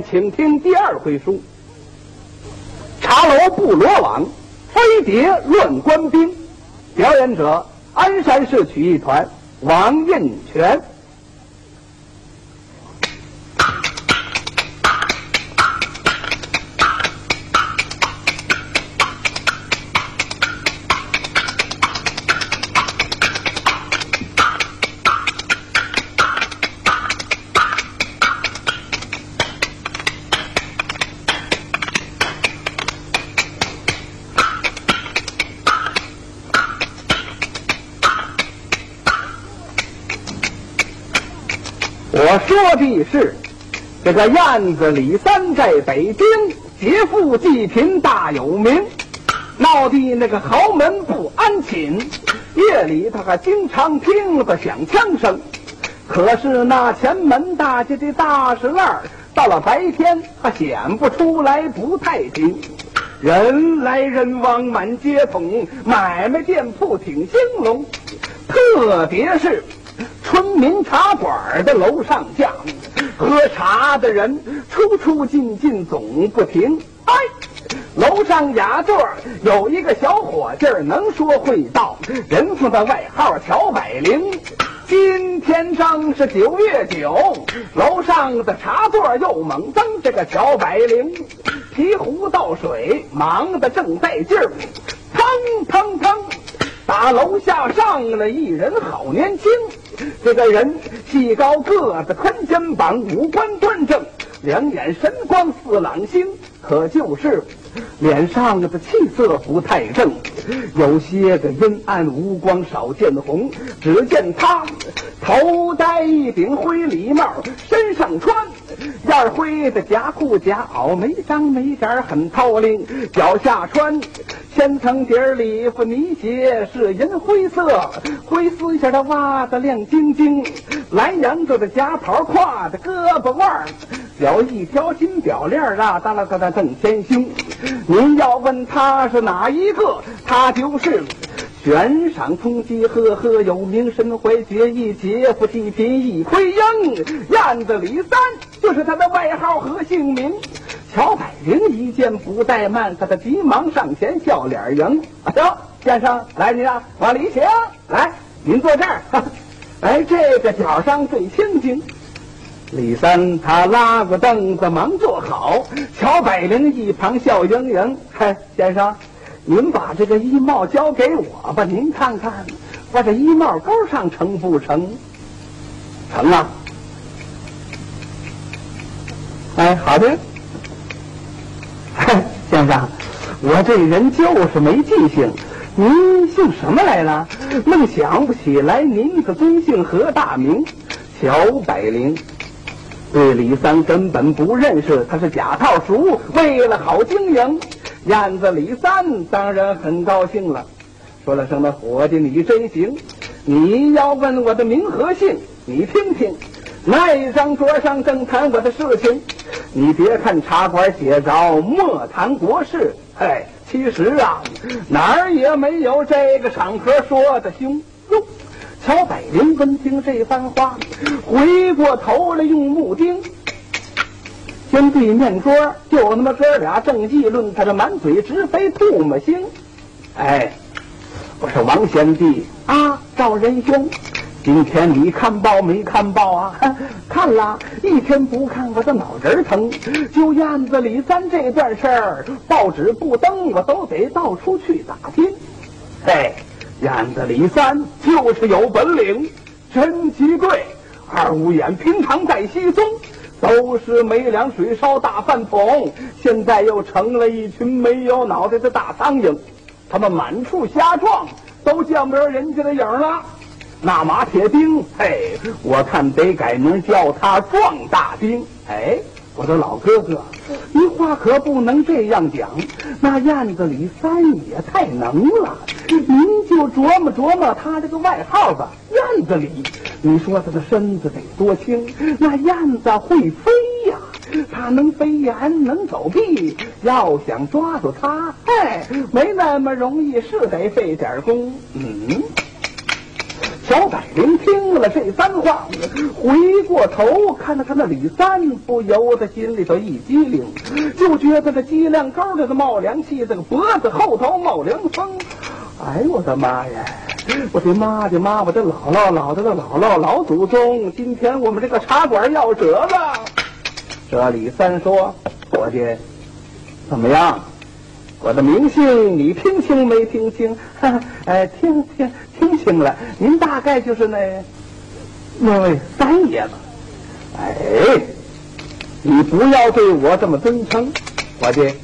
请听第二回书：茶楼布罗网，飞碟乱官兵。表演者：鞍山市曲艺团王印全。我说的是，这个燕子李三在北京劫富济贫大有名，闹得那个豪门不安寝。夜里他还经常听得响枪声，可是那前门大街的大石烂，到了白天他显不出来不太平。人来人往满街通，买卖店铺挺兴隆，特别是。村民茶馆的楼上巷，喝茶的人出出进进总不停。哎，楼上雅座有一个小伙计儿，能说会道，人送的外号乔百灵。今天正是九月九，楼上的茶座又猛增，这个乔百灵提壶倒水，忙得正带劲儿，腾腾腾。打楼下上来一人，好年轻。这个人细高个子，宽肩膀，五官端正，两眼神光似朗星。可就是脸上的气色不太正，有些个阴暗无光，少见红。只见他头戴一顶灰礼帽，身上穿燕儿灰的夹裤夹袄，没章没点很透灵。脚下穿千层底儿礼服，呢鞋是银灰色，灰丝线的袜子亮晶晶，蓝洋子的夹袍挎的胳膊腕儿。有一条金表链儿啊，哒啦哒啦正天胸。您要问他是哪一个，他就是悬赏通缉赫赫有名，身怀绝艺，劫富济贫一窥英。燕子李三就是他的外号和姓名。乔百灵一见不怠慢，他的急忙上前笑脸迎。哎呦，先生，来您啊，往里请。来，您坐这儿。哎，这个角上最清静。李三他拉过凳子，忙坐好。乔百灵一旁笑盈盈：“嗨，先生，您把这个衣帽交给我吧，您看看我这衣帽钩上成不成？成啊！哎，好的。先生，我这人就是没记性。您姓什么来了？愣想不起来您的尊姓和大名。乔百灵。”对李三根本不认识，他是假套熟。为了好经营，燕子李三当然很高兴了，说了声：“那伙计，你真行！你要问我的名和姓，你听听，那一张桌上正谈我的事情。你别看茶馆写着莫谈国事，哎，其实啊，哪儿也没有这个场合说的凶哟。”乔百灵闻听这番话，回过头来用木钉，见对面桌就那么哥俩正议论，他这满嘴直飞唾沫星。哎，我说王贤弟啊，赵仁兄，今天你看报没看报啊？看了一天不看，我的脑仁疼。就院子李三这段事儿，报纸不登，我都得到处去打听。嘿。燕子李三就是有本领，真奇贵。二五眼平常在西松，都是没粮水烧大饭桶，现在又成了一群没有脑袋的大苍蝇。他们满处瞎撞，都见不着人家的影了。那马铁兵，嘿，我看得改名叫他壮大兵。哎。我的老哥哥，你话可不能这样讲。那燕子李三也太能了，您就琢磨琢磨他这个外号吧。燕子李，你说他的身子得多轻？那燕子会飞呀，它能飞檐，能走壁。要想抓住它，嘿，没那么容易，是得费点功。嗯。小百灵听了这番话，回过头看了看那李三，不由得心里头一激灵，就觉得这脊梁沟里头冒凉气，这个脖子后头冒凉风。哎呦我的妈呀！我的妈的妈！我的姥姥姥姥的姥姥老祖宗，今天我们这个茶馆要折了。这李三说：“伙计，怎么样？我的名姓你听清没听清？哈哎，听听听清了。您大概就是那那位三爷吧？哎，你不要对我这么尊称，伙计。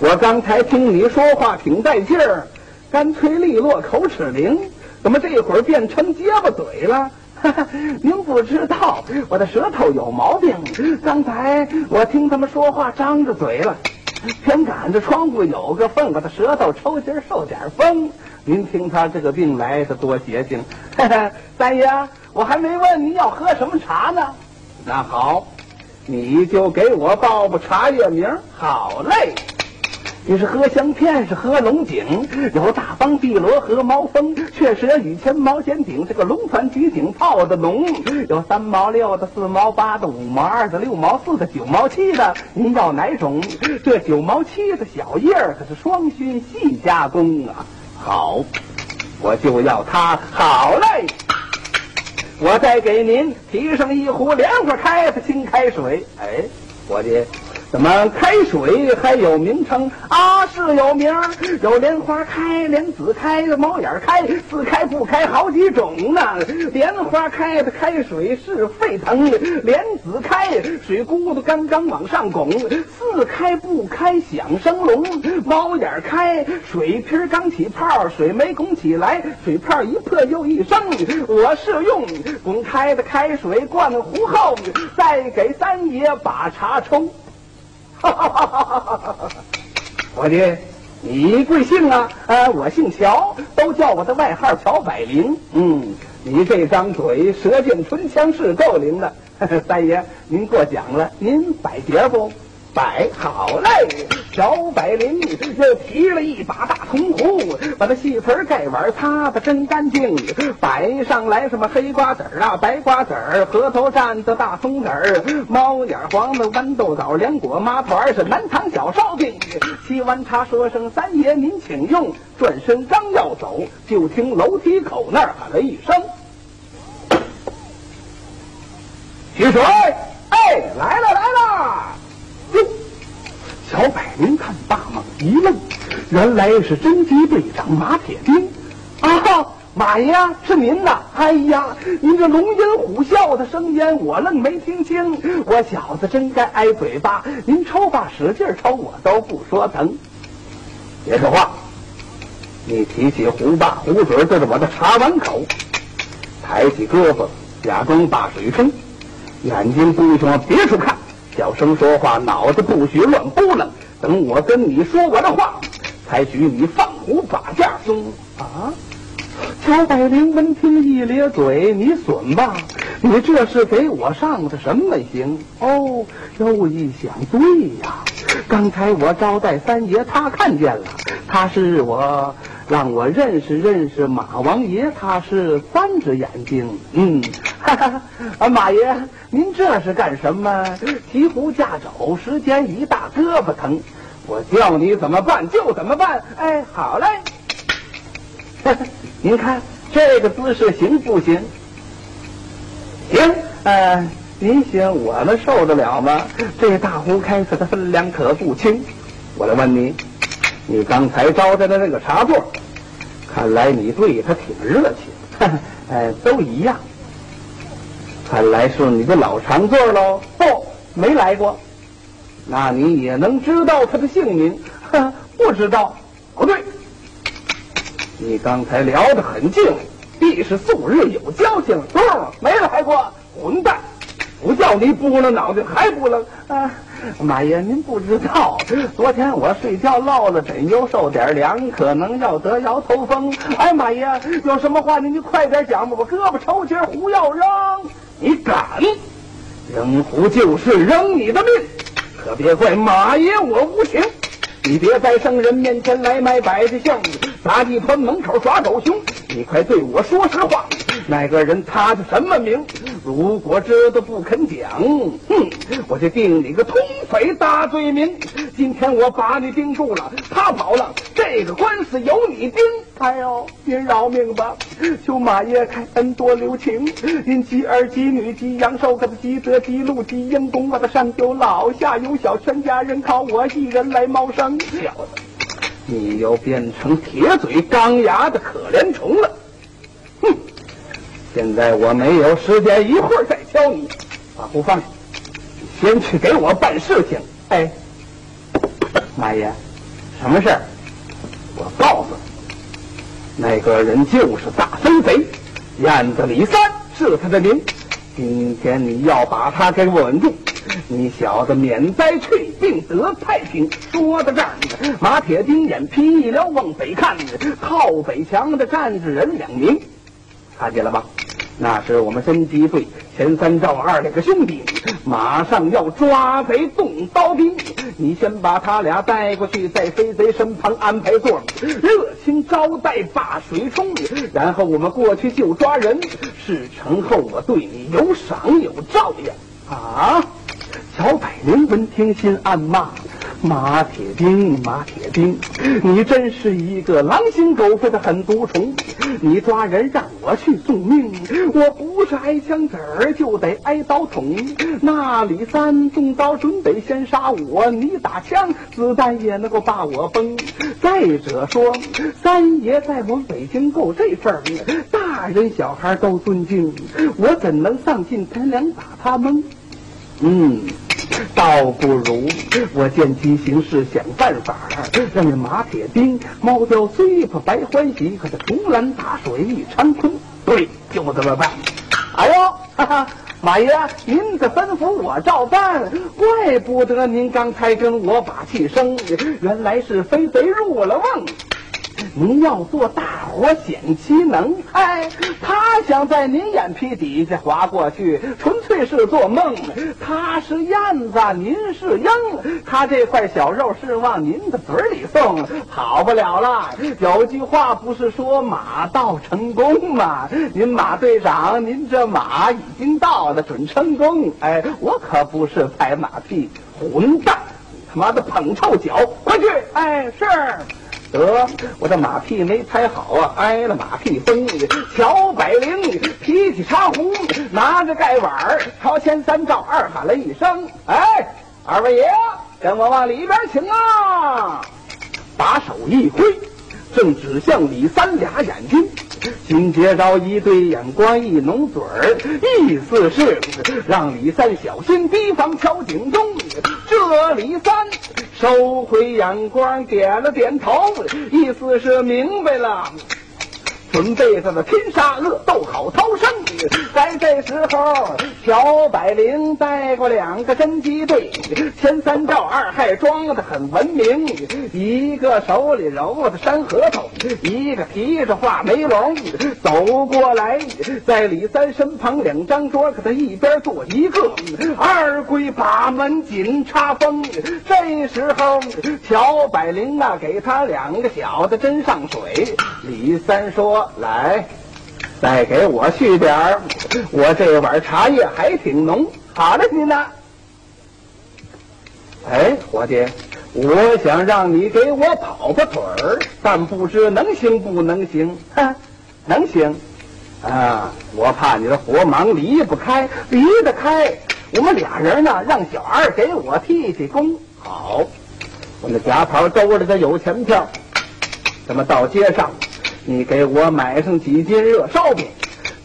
我刚才听你说话挺带劲儿。”干脆利落，口齿灵，怎么这会儿变成结巴嘴了？您不知道，我的舌头有毛病。刚才我听他们说话张着嘴了，偏赶着窗户有个缝，把他舌头抽筋受点风。您听他这个病来的多邪性。三爷，我还没问您要喝什么茶呢。那好，你就给我报报茶叶名。好嘞。你是喝香片，是喝龙井，有大方碧螺和毛峰，雀舌雨前毛尖顶，这个龙船菊井泡的浓，有三毛六的，四毛八的，五毛二的，六毛四的，九毛七的，您要哪种？这九毛七的小叶儿可是双熏细加工啊！好，我就要它。好嘞，我再给您提上一壶莲花开的清开水。哎，伙计。怎么开水还有名称啊？是有名儿有莲花开、莲子开、猫眼开，四开不开好几种呢。莲花开的开水是沸腾，莲子开水咕嘟刚刚往上拱，四开不开响声隆，猫眼开水瓶刚起泡，水没拱起来，水泡一破又一升。我是用滚开的开水灌壶后，再给三爷把茶冲。哈哈哈哈哈！伙计，你贵姓啊？呃，我姓乔，都叫我的外号乔百灵。嗯，你这张嘴，舌剑唇枪是够灵的。三爷，您过奖了，您摆碟不？摆好嘞，小百灵又提了一把大铜壶，把那细瓷盖碗擦得真干净，摆上来什么黑瓜子儿啊、白瓜子儿、核桃蘸的大葱子儿、猫眼黄的豌豆枣、凉果麻团是南唐小烧饼。沏完茶，说声三爷您请用，转身刚要走，就听楼梯口那儿喊了一声：“取水！”哎，来了。哟，小百灵看大猛一愣，原来是侦缉队长马铁钉啊！马爷是您呐！哎呀，您这龙吟虎啸的声音，我愣没听清。我小子真该挨嘴巴！您抽吧，使劲抽，我都不说疼。别说话，你提起壶把壶嘴对着我的茶碗口，抬起胳膊，假装把水冲，眼睛不许往别处看。小声说话，脑子不许乱拨楞。等我跟你说完了话，才许你放虎把架松啊！乔百灵闻听一咧嘴：“你损吧！你这是给我上的什么刑？”哦，又一想，对呀，刚才我招待三爷，他看见了，他是我。让我认识认识马王爷，他是三只眼睛。嗯，哈哈，啊，马爷，您这是干什么？提壶架肘，时间一大，胳膊疼。我叫你怎么办就怎么办。哎，好嘞。您看这个姿势行不行？行。呃，您行，我们受得了吗？这大壶开水的分量可不轻。我来问你，你刚才招待的那个茶座。看来你对他挺热情，哎，都一样。看来是你的老常座喽？不，没来过。那你也能知道他的姓名？不知道。不对，你刚才聊得很近，必是素日有交情。不，没来过。混蛋！不叫你不了脑袋还不冷啊！马爷，您不知道，昨天我睡觉落了枕，又受点凉，可能要得摇头风。哎，马爷，有什么话您就快点讲吧，我胳膊抽筋，胡要扔。你敢扔壶就是扔你的命，可别怪马爷我无情。你别在圣人面前来买百家香，砸地团门口耍狗熊。你快对我说实话，那个人他是什么名？如果知道不肯讲，哼，我就定你个通匪大罪名。今天我把你盯住了，他跑了，这个官司由你定。哎呦，您饶命吧！求马爷开恩多留情。您吉儿吉女吉阳寿，可的吉德吉禄吉英功，我的上有老下有小，全家人靠我一人来谋生。小子，你又变成铁嘴钢牙的可怜虫了。哼！现在我没有时间，一会儿再教你。把壶放下，先去给我办事情。哎，马爷，什么事儿？我告诉你，那个人就是大飞贼，燕子李三是他的名。今天你要把他给稳住，你小子免灾去病得太平。说到这儿，马铁钉眼皮一撩，往北看，靠北墙的站着人两名，看见了吧？那是我们侦缉队前三赵二两个兄弟，马上要抓贼动刀兵。你先把他俩带过去，在飞贼身旁安排座，热情招待把水冲，然后我们过去就抓人。事成后，我对你有赏有照呀！啊！小百灵闻听心暗骂。马铁钉，马铁钉，你真是一个狼心狗肺的狠毒虫！你抓人让我去送命，我不是挨枪子儿就得挨刀捅。那李三动刀准得先杀我，你打枪子弹也能够把我崩。再者说，三爷在我北京够这份儿，大人小孩都尊敬，我怎能丧尽天良把他蒙？嗯。倒不如我见机行事，想办法让那马铁钉、猫雕虽怕白欢喜，可他竹篮打水一场空。对，就这么办。哎呦，哈哈，马爷，您的吩咐我照办。怪不得您刚才跟我把气生，原来是飞贼入了瓮。您要做大伙显其能，哎，他想在您眼皮底下滑过去，纯粹是做梦。他是燕子，您是鹰，他这块小肉是往您的嘴里送，跑不了了。有句话不是说马到成功吗？您马队长，您这马已经到了，准成功。哎，我可不是拍马屁，混蛋！他妈的捧臭脚，快去！哎，是。得，我这马屁没拍好啊，挨了马屁风。乔百灵提起茶壶，拿着盖碗朝前三照二喊了一声：“哎，二位爷，跟我往里边请啊！”把手一挥，正指向李三俩眼睛。紧接着一对眼光一浓嘴儿，意思是让李三小心提防乔景东。这李三。收回眼光，点了点头，意思是明白了。准备在那拼杀恶斗好逃生。在这时候，乔百灵带过两个侦缉队，前三赵二害装的很文明，一个手里揉着山核桃，一个提着画眉龙，走过来，在李三身旁两张桌，可他一边坐一个，二龟把门紧插封。这时候，乔百灵啊，给他两个小子斟上水。李三说。来，再给我续点儿，我这碗茶叶还挺浓。好了，您呢？哎，伙计，我想让你给我跑跑腿儿，但不知能行不能行？哼，能行。啊，我怕你的活忙离不开，离得开。我们俩人呢，让小二给我替替工。好，我那夹袍兜里头有钱票，咱们到街上。你给我买上几斤热烧饼，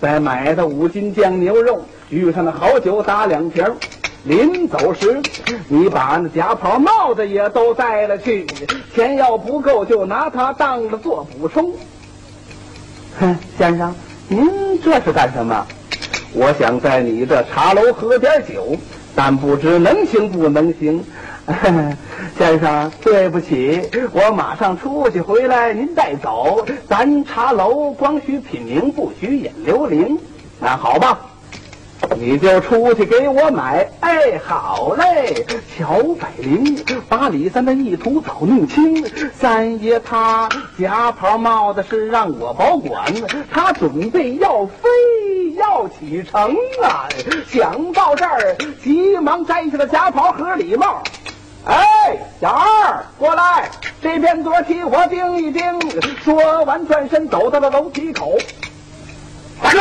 再买的五斤酱牛肉，遇上那好酒打两瓶。临走时，你把那假袍帽子也都带了去。钱要不够，就拿它当着做补充。哼，先生，您这是干什么？我想在你的茶楼喝点酒，但不知能行不能行。先生，对不起，我马上出去回来，您带走。咱茶楼光许品茗，不许引流灵。那好吧，你就出去给我买。哎，好嘞。乔百灵把李三的意图早弄清，三爷他夹袍帽子是让我保管，他准备要飞要启程啊！想到这儿，急忙摘下了夹袍和礼帽。哎，小二，过来，这边桌替我盯一盯。说完，转身走到了楼梯口。站住！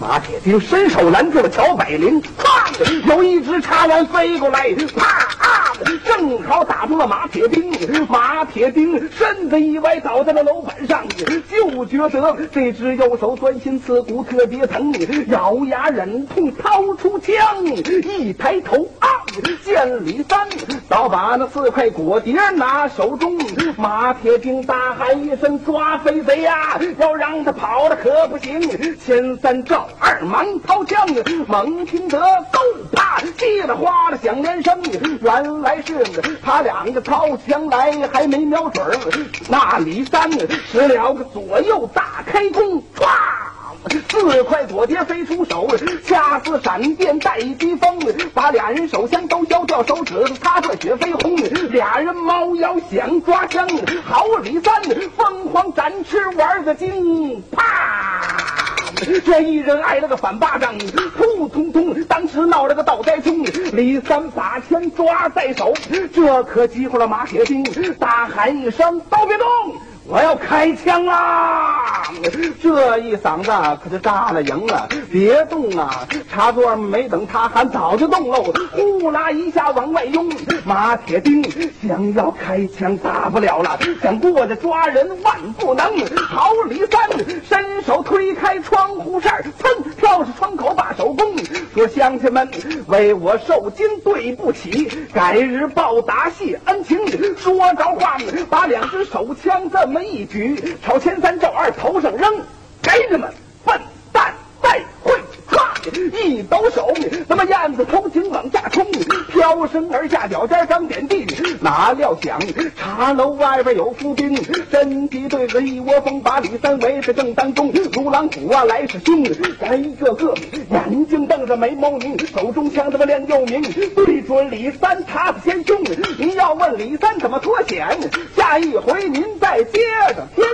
马铁钉伸手拦住了乔百灵，啪！有一只茶碗飞过来，啪！正好打中了马铁钉。马铁钉身子一歪，倒在了楼板上，就觉得这只右手钻心刺骨，特别疼，咬牙忍痛掏出枪，一抬头啊，见李三早把那四块果碟拿手中。马铁钉大喊一声：“抓飞贼呀！要让他跑了可不行！”千三赵。二忙掏枪，猛听得够啪叽里哗啦响连声。原来是他两个掏枪来还没瞄准，那李三使了个左右大开弓，唰，四块左碟飞出手，恰似闪电带疾风，把俩人手枪都削掉，手指擦着血飞红。俩人猫腰想抓枪，好李三疯狂展翅玩个精，啪。这一人挨了个反巴掌，扑通通，当时闹了个倒栽葱。李三把枪抓在手，这可急坏了马铁兵，大喊一声：“都别动！”我要开枪啦！这一嗓子可就炸了营了！别动啊！茶桌没等他喊，早就动喽！呼啦一下往外拥，马铁钉想要开枪打不了了，想过去抓人万不能。好，李三伸手推开窗户扇，噌跳上窗口把手弓，说：“乡亲们，为我受惊对不起，改日报答谢恩情。”说着话，把两只手枪这么。一举朝前三赵二头上扔，给你们！一抖手，那么燕子偷情往下冲，飘身而下，脚尖刚点地，哪料想茶楼外边有伏兵，真敌对着一窝蜂，把李三围在正当中，如狼虎啊来势凶，咱一个个眼睛瞪着眉毛拧，手中枪他妈亮又明，对准李三插子先凶。你要问李三怎么脱险，下一回您再接着听。